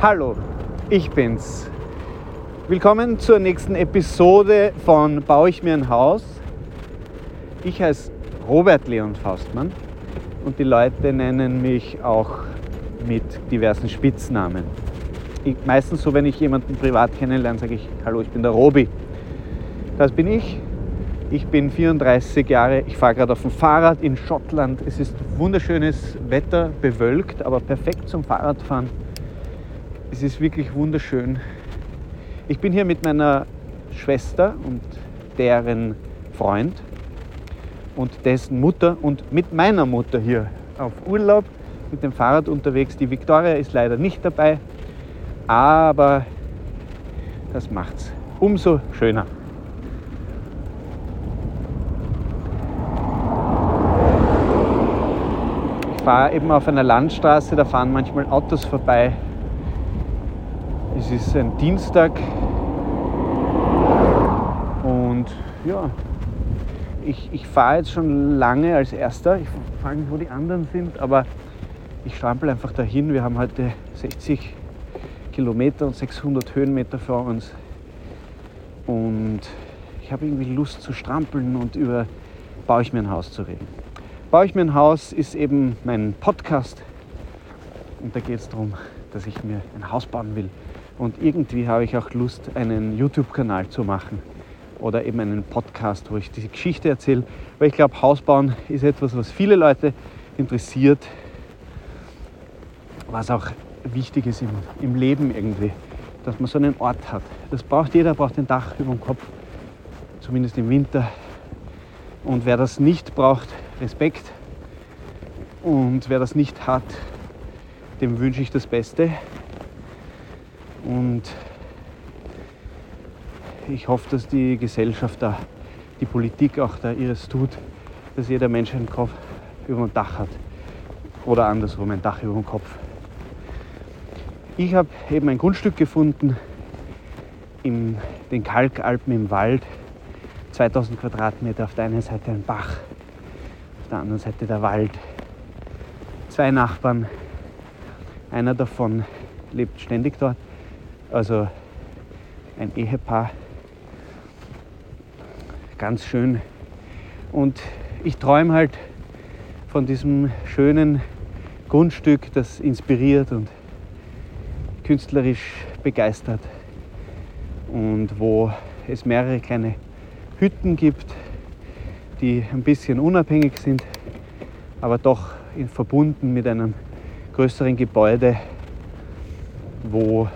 Hallo, ich bin's. Willkommen zur nächsten Episode von Baue ich mir ein Haus. Ich heiße Robert Leon Faustmann und die Leute nennen mich auch mit diversen Spitznamen. Ich, meistens so, wenn ich jemanden privat kennenlerne, sage ich, hallo, ich bin der Robi. Das bin ich. Ich bin 34 Jahre, ich fahre gerade auf dem Fahrrad in Schottland. Es ist wunderschönes Wetter, bewölkt, aber perfekt zum Fahrradfahren. Es ist wirklich wunderschön. Ich bin hier mit meiner Schwester und deren Freund und dessen Mutter und mit meiner Mutter hier auf Urlaub mit dem Fahrrad unterwegs. Die Victoria ist leider nicht dabei, aber das macht's umso schöner. Ich fahre eben auf einer Landstraße, da fahren manchmal Autos vorbei. Es ist ein Dienstag und ja, ich, ich fahre jetzt schon lange als erster. Ich frage mich, wo die anderen sind, aber ich strampel einfach dahin. Wir haben heute 60 Kilometer und 600 Höhenmeter vor uns. Und ich habe irgendwie Lust zu strampeln und über baue ich mir ein Haus zu reden. Baue ich mir ein Haus ist eben mein Podcast. Und da geht es darum, dass ich mir ein Haus bauen will. Und irgendwie habe ich auch Lust, einen YouTube-Kanal zu machen oder eben einen Podcast, wo ich diese Geschichte erzähle. Weil ich glaube, Hausbauen ist etwas, was viele Leute interessiert, was auch wichtig ist im, im Leben irgendwie, dass man so einen Ort hat. Das braucht jeder, braucht ein Dach über dem Kopf, zumindest im Winter. Und wer das nicht braucht, Respekt. Und wer das nicht hat, dem wünsche ich das Beste. Und ich hoffe, dass die Gesellschaft da, die Politik auch da ihres tut, dass jeder Mensch einen Kopf über dem Dach hat. Oder andersrum ein Dach über dem Kopf. Ich habe eben ein Grundstück gefunden in den Kalkalpen im Wald. 2000 Quadratmeter, auf der einen Seite ein Bach, auf der anderen Seite der Wald. Zwei Nachbarn, einer davon lebt ständig dort, also ein Ehepaar. Ganz schön. Und ich träume halt von diesem schönen Grundstück, das inspiriert und künstlerisch begeistert und wo es mehrere kleine Hütten gibt, die ein bisschen unabhängig sind, aber doch verbunden mit einem größeren Gebäude, wo,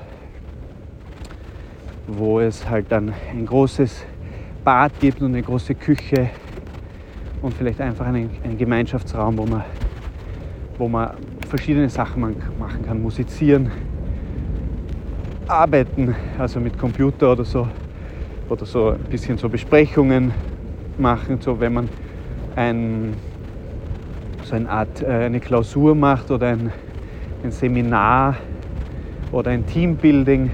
wo es halt dann ein großes Bad gibt und eine große Küche und vielleicht einfach einen, einen Gemeinschaftsraum, wo man, wo man verschiedene Sachen machen kann, musizieren, arbeiten, also mit Computer oder so, oder so ein bisschen so Besprechungen machen, so wenn man ein, so eine Art äh, eine Klausur macht oder ein, ein Seminar oder ein Teambuilding,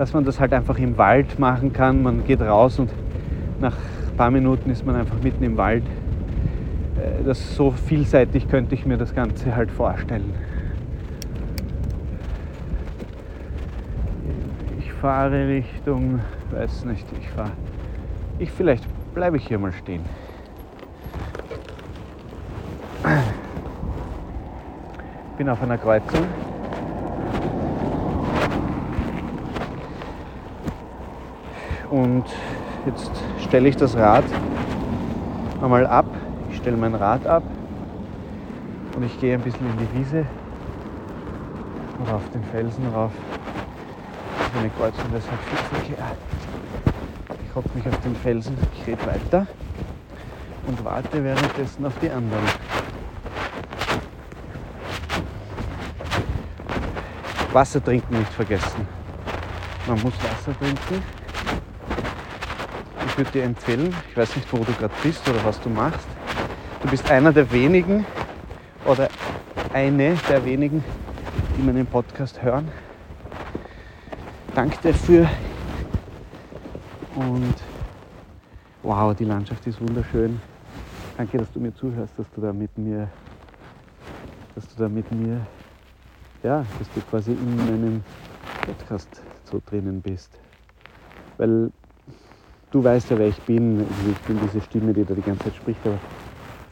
dass man das halt einfach im Wald machen kann. Man geht raus und nach ein paar Minuten ist man einfach mitten im Wald. Äh, das so vielseitig könnte ich mir das Ganze halt vorstellen. fahre Richtung, weiß nicht, ich fahre, ich vielleicht bleibe ich hier mal stehen. Bin auf einer Kreuzung. Und jetzt stelle ich das Rad einmal ab. Ich stelle mein Rad ab und ich gehe ein bisschen in die Wiese oder auf den Felsen rauf ist eine Kreuzung, deshalb viel Verkehr. Ich hocke mich auf den Felsen, ich rede weiter und warte währenddessen auf die anderen. Wasser trinken nicht vergessen. Man muss Wasser trinken. Ich würde dir empfehlen, ich weiß nicht, wo du gerade bist oder was du machst. Du bist einer der wenigen oder eine der wenigen, die meinen Podcast hören. Danke dafür. Und wow, die Landschaft ist wunderschön. Danke, dass du mir zuhörst, dass du da mit mir, dass du da mit mir, ja, dass du quasi in meinem Podcast so drinnen bist. Weil du weißt ja, wer ich bin. Also ich bin diese Stimme, die da die ganze Zeit spricht. Aber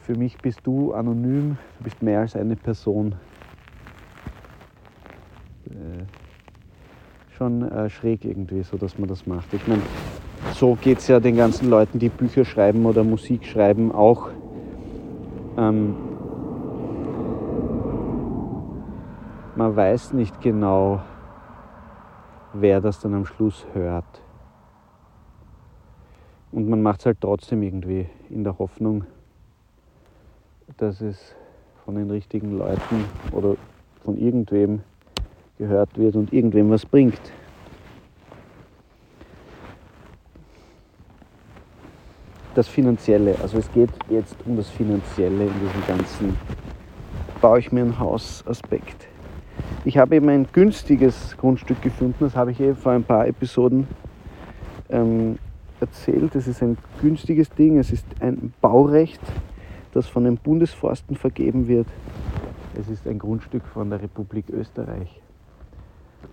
für mich bist du anonym. Du bist mehr als eine Person. Äh, schon äh, schräg irgendwie, so dass man das macht. Ich meine, so geht es ja den ganzen Leuten, die Bücher schreiben oder Musik schreiben, auch. Ähm, man weiß nicht genau, wer das dann am Schluss hört. Und man macht es halt trotzdem irgendwie in der Hoffnung, dass es von den richtigen Leuten oder von irgendwem gehört wird und irgendwem was bringt. Das Finanzielle, also es geht jetzt um das Finanzielle in diesem ganzen baue ich mir ein Haus Aspekt. Ich habe eben ein günstiges Grundstück gefunden, das habe ich eben vor ein paar Episoden ähm, erzählt. Es ist ein günstiges Ding, es ist ein Baurecht, das von den Bundesforsten vergeben wird. Es ist ein Grundstück von der Republik Österreich.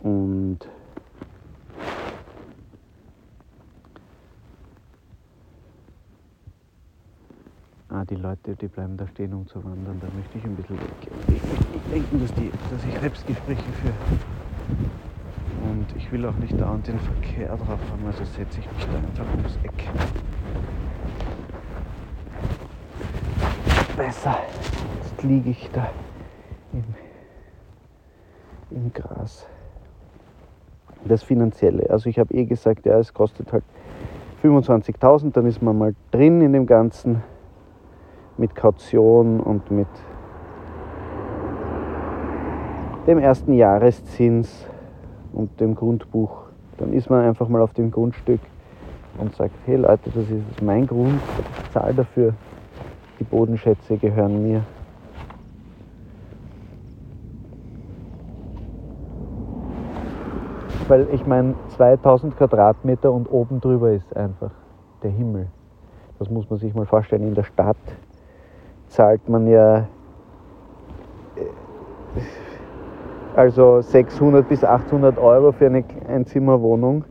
Und Ah, die Leute, die bleiben da stehen, um zu wandern. Da möchte ich ein bisschen weggehen. Ich möchte nicht denken, dass, die, dass ich Selbstgespräche führe. Und ich will auch nicht dauernd den Verkehr drauf haben, also setze ich mich da einfach ums Eck. Besser. Jetzt liege ich da im, im Gras. Das Finanzielle. Also ich habe eh gesagt, ja, es kostet halt 25.000, dann ist man mal drin in dem Ganzen mit Kaution und mit dem ersten Jahreszins und dem Grundbuch. Dann ist man einfach mal auf dem Grundstück und sagt, hey Leute, das ist mein Grund, ich zahle dafür, die Bodenschätze gehören mir. Weil ich meine, 2000 Quadratmeter und oben drüber ist einfach der Himmel. Das muss man sich mal vorstellen. In der Stadt zahlt man ja äh, also 600 bis 800 Euro für eine Einzimmerwohnung,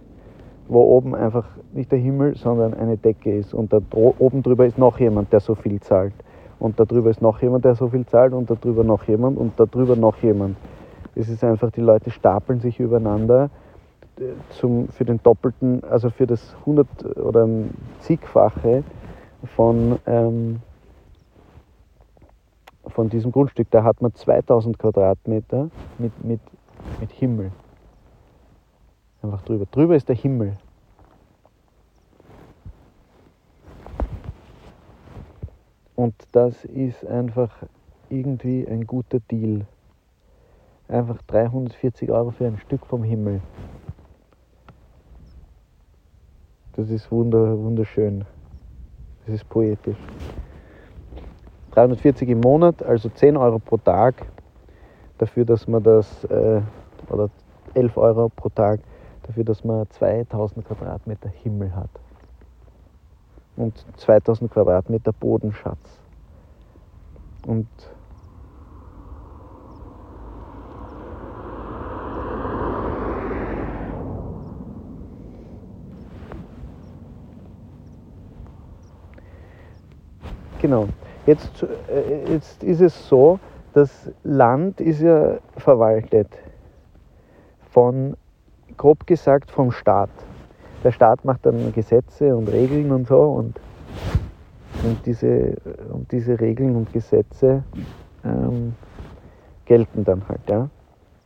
wo oben einfach nicht der Himmel, sondern eine Decke ist. Und da oben drüber ist noch jemand, der so viel zahlt. Und da drüber ist noch jemand, der so viel zahlt. Und da drüber noch jemand. Und da drüber noch jemand. Es ist einfach, die Leute stapeln sich übereinander äh, zum, für den doppelten, also für das 100 oder zigfache von ähm, von diesem Grundstück, da hat man 2000 Quadratmeter mit, mit, mit Himmel. Einfach drüber. Drüber ist der Himmel. Und das ist einfach irgendwie ein guter Deal. Einfach 340 Euro für ein Stück vom Himmel. Das ist wunderschön. Das ist poetisch. 340 im Monat, also 10 Euro pro Tag dafür, dass man das, äh, oder 11 Euro pro Tag dafür, dass man 2000 Quadratmeter Himmel hat. Und 2000 Quadratmeter Bodenschatz. Und Genau. Jetzt, äh, jetzt ist es so, das Land ist ja verwaltet von, grob gesagt, vom Staat. Der Staat macht dann Gesetze und Regeln und so und, und, diese, und diese Regeln und Gesetze ähm, gelten dann halt. Ja?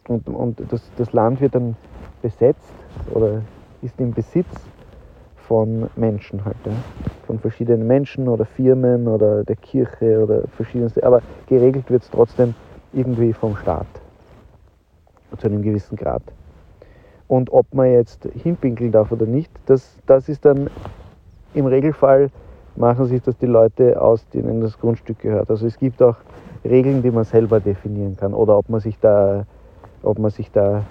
Und, und das, das Land wird dann besetzt oder ist im Besitz von Menschen halt. Ja? Von verschiedenen Menschen oder Firmen oder der Kirche oder verschiedenste. Aber geregelt wird es trotzdem irgendwie vom Staat. Zu einem gewissen Grad. Und ob man jetzt hinpinkeln darf oder nicht, das, das ist dann im Regelfall machen sich das die Leute aus, denen das Grundstück gehört. Also es gibt auch Regeln, die man selber definieren kann oder ob man sich da, ob man sich da,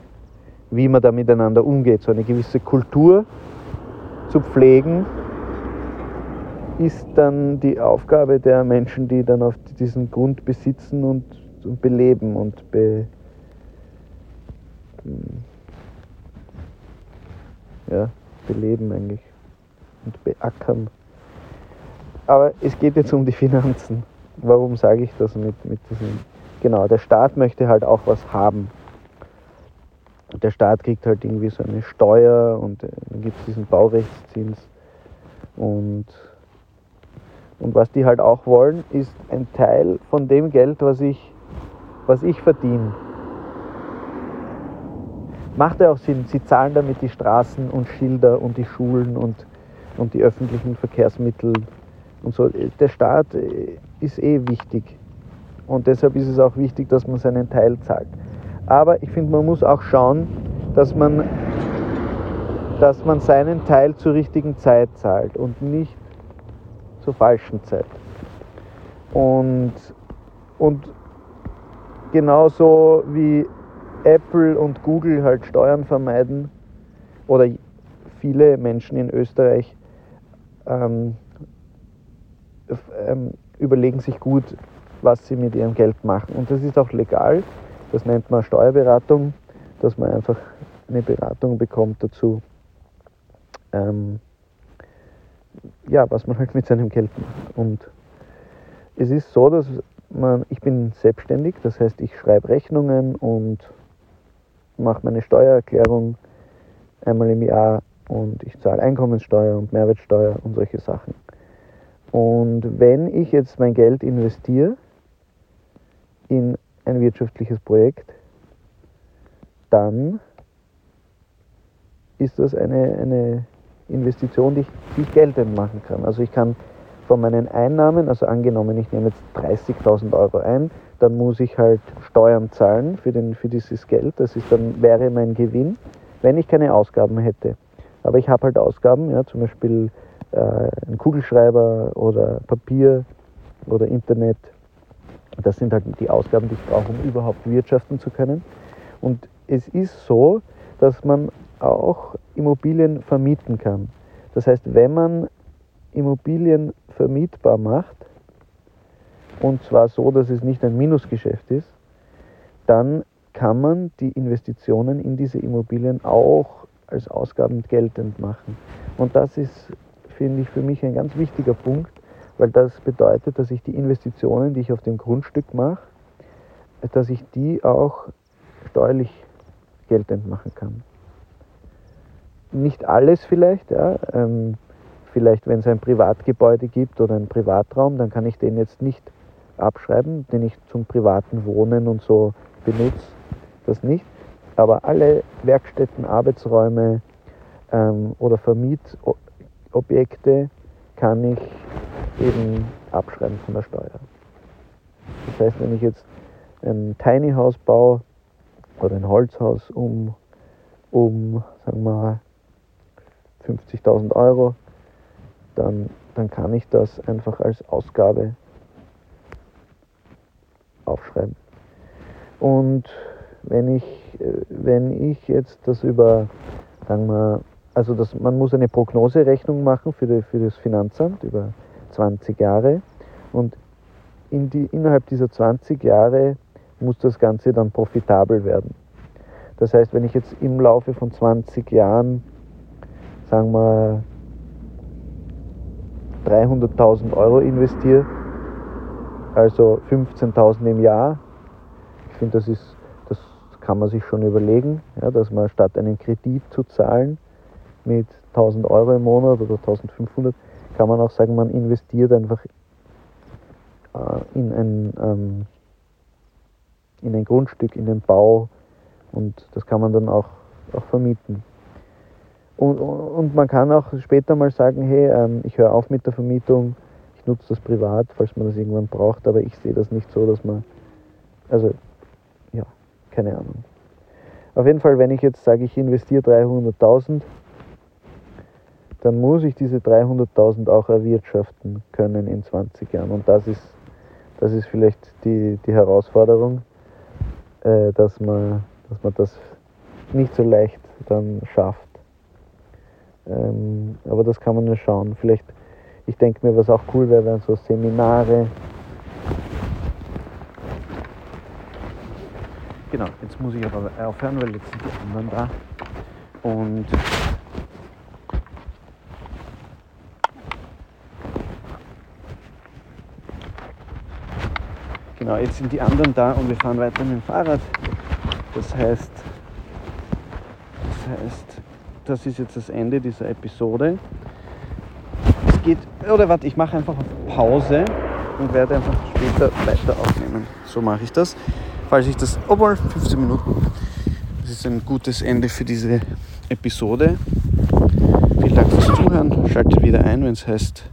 wie man da miteinander umgeht, so eine gewisse Kultur zu pflegen, ist dann die Aufgabe der Menschen, die dann auf diesen Grund besitzen und, und beleben und be, ja, beleben eigentlich und beackern. Aber es geht jetzt um die Finanzen. Warum sage ich das mit, mit diesem? Genau, der Staat möchte halt auch was haben. Der Staat kriegt halt irgendwie so eine Steuer und äh, dann gibt es diesen Baurechtszins. Und, und was die halt auch wollen, ist ein Teil von dem Geld, was ich, was ich verdiene. Macht ja auch Sinn, sie zahlen damit die Straßen und Schilder und die Schulen und, und die öffentlichen Verkehrsmittel und so. Der Staat äh, ist eh wichtig. Und deshalb ist es auch wichtig, dass man seinen Teil zahlt. Aber ich finde, man muss auch schauen, dass man, dass man seinen Teil zur richtigen Zeit zahlt und nicht zur falschen Zeit. Und, und genauso wie Apple und Google halt Steuern vermeiden oder viele Menschen in Österreich ähm, ähm, überlegen sich gut, was sie mit ihrem Geld machen. Und das ist auch legal. Das nennt man Steuerberatung, dass man einfach eine Beratung bekommt dazu, ähm, ja, was man halt mit seinem Geld macht. Und es ist so, dass man, ich bin selbstständig, das heißt, ich schreibe Rechnungen und mache meine Steuererklärung einmal im Jahr und ich zahle Einkommenssteuer und Mehrwertsteuer und solche Sachen. Und wenn ich jetzt mein Geld investiere in ein wirtschaftliches Projekt, dann ist das eine, eine Investition, die ich, die ich geltend machen kann. Also ich kann von meinen Einnahmen, also angenommen, ich nehme jetzt 30.000 Euro ein, dann muss ich halt Steuern zahlen für, den, für dieses Geld. Das ist dann, wäre mein Gewinn, wenn ich keine Ausgaben hätte. Aber ich habe halt Ausgaben, ja, zum Beispiel äh, ein Kugelschreiber oder Papier oder Internet. Das sind halt die Ausgaben, die ich brauche, um überhaupt wirtschaften zu können. Und es ist so, dass man auch Immobilien vermieten kann. Das heißt, wenn man Immobilien vermietbar macht, und zwar so, dass es nicht ein Minusgeschäft ist, dann kann man die Investitionen in diese Immobilien auch als Ausgaben geltend machen. Und das ist, finde ich, für mich ein ganz wichtiger Punkt, weil das bedeutet, dass ich die Investitionen, die ich auf dem Grundstück mache, dass ich die auch steuerlich geltend machen kann. Nicht alles vielleicht, ja. Ähm, vielleicht wenn es ein Privatgebäude gibt oder einen Privatraum, dann kann ich den jetzt nicht abschreiben, den ich zum privaten Wohnen und so benutze, das nicht. Aber alle Werkstätten, Arbeitsräume ähm, oder Vermietobjekte kann ich eben abschreiben von der Steuer. Das heißt, wenn ich jetzt ein Tiny House baue oder ein Holzhaus um, um sagen wir 50.000 Euro, dann, dann kann ich das einfach als Ausgabe aufschreiben. Und wenn ich, wenn ich jetzt das über, sagen wir, also das, man muss eine Prognoserechnung machen für, die, für das Finanzamt über 20 Jahre und in die, innerhalb dieser 20 Jahre muss das Ganze dann profitabel werden. Das heißt, wenn ich jetzt im Laufe von 20 Jahren, sagen wir, 300.000 Euro investiere, also 15.000 im Jahr. Ich finde, das das kann man sich schon überlegen, ja, dass man statt einen Kredit zu zahlen mit 1.000 Euro im Monat oder 1.500, kann man auch sagen, man investiert einfach äh, in ein, ähm, in ein Grundstück, in den Bau und das kann man dann auch, auch vermieten. Und, und man kann auch später mal sagen, hey, ähm, ich höre auf mit der Vermietung, nutze das privat, falls man das irgendwann braucht, aber ich sehe das nicht so, dass man, also ja, keine Ahnung. Auf jeden Fall, wenn ich jetzt sage, ich investiere 300.000, dann muss ich diese 300.000 auch erwirtschaften können in 20 Jahren. Und das ist, das ist vielleicht die, die Herausforderung, äh, dass, man, dass man das nicht so leicht dann schafft. Ähm, aber das kann man ja schauen. Vielleicht ich denke mir, was auch cool wäre, wären so Seminare. Genau, jetzt muss ich aber aufhören, weil jetzt sind die anderen da. Und Genau, jetzt sind die anderen da und wir fahren weiter mit dem Fahrrad. Das heißt, das heißt, das ist jetzt das Ende dieser Episode. Es geht, oder warte, ich mache einfach auf Pause und werde einfach später weiter aufnehmen. So mache ich das. Falls ich das, obwohl 15 Minuten, das ist ein gutes Ende für diese Episode. Vielen Dank fürs Zuhören. Schaltet wieder ein, wenn es heißt,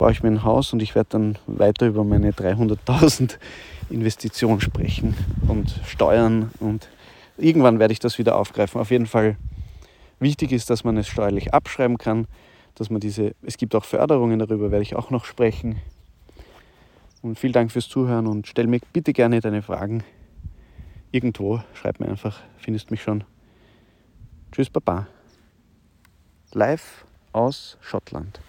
baue ich mir ein Haus und ich werde dann weiter über meine 300.000 Investitionen sprechen und Steuern und irgendwann werde ich das wieder aufgreifen. Auf jeden Fall wichtig ist, dass man es steuerlich abschreiben kann, dass man diese, es gibt auch Förderungen, darüber werde ich auch noch sprechen. Und vielen Dank fürs Zuhören und stell mir bitte gerne deine Fragen irgendwo. Schreib mir einfach, findest mich schon. Tschüss, Baba. Live aus Schottland.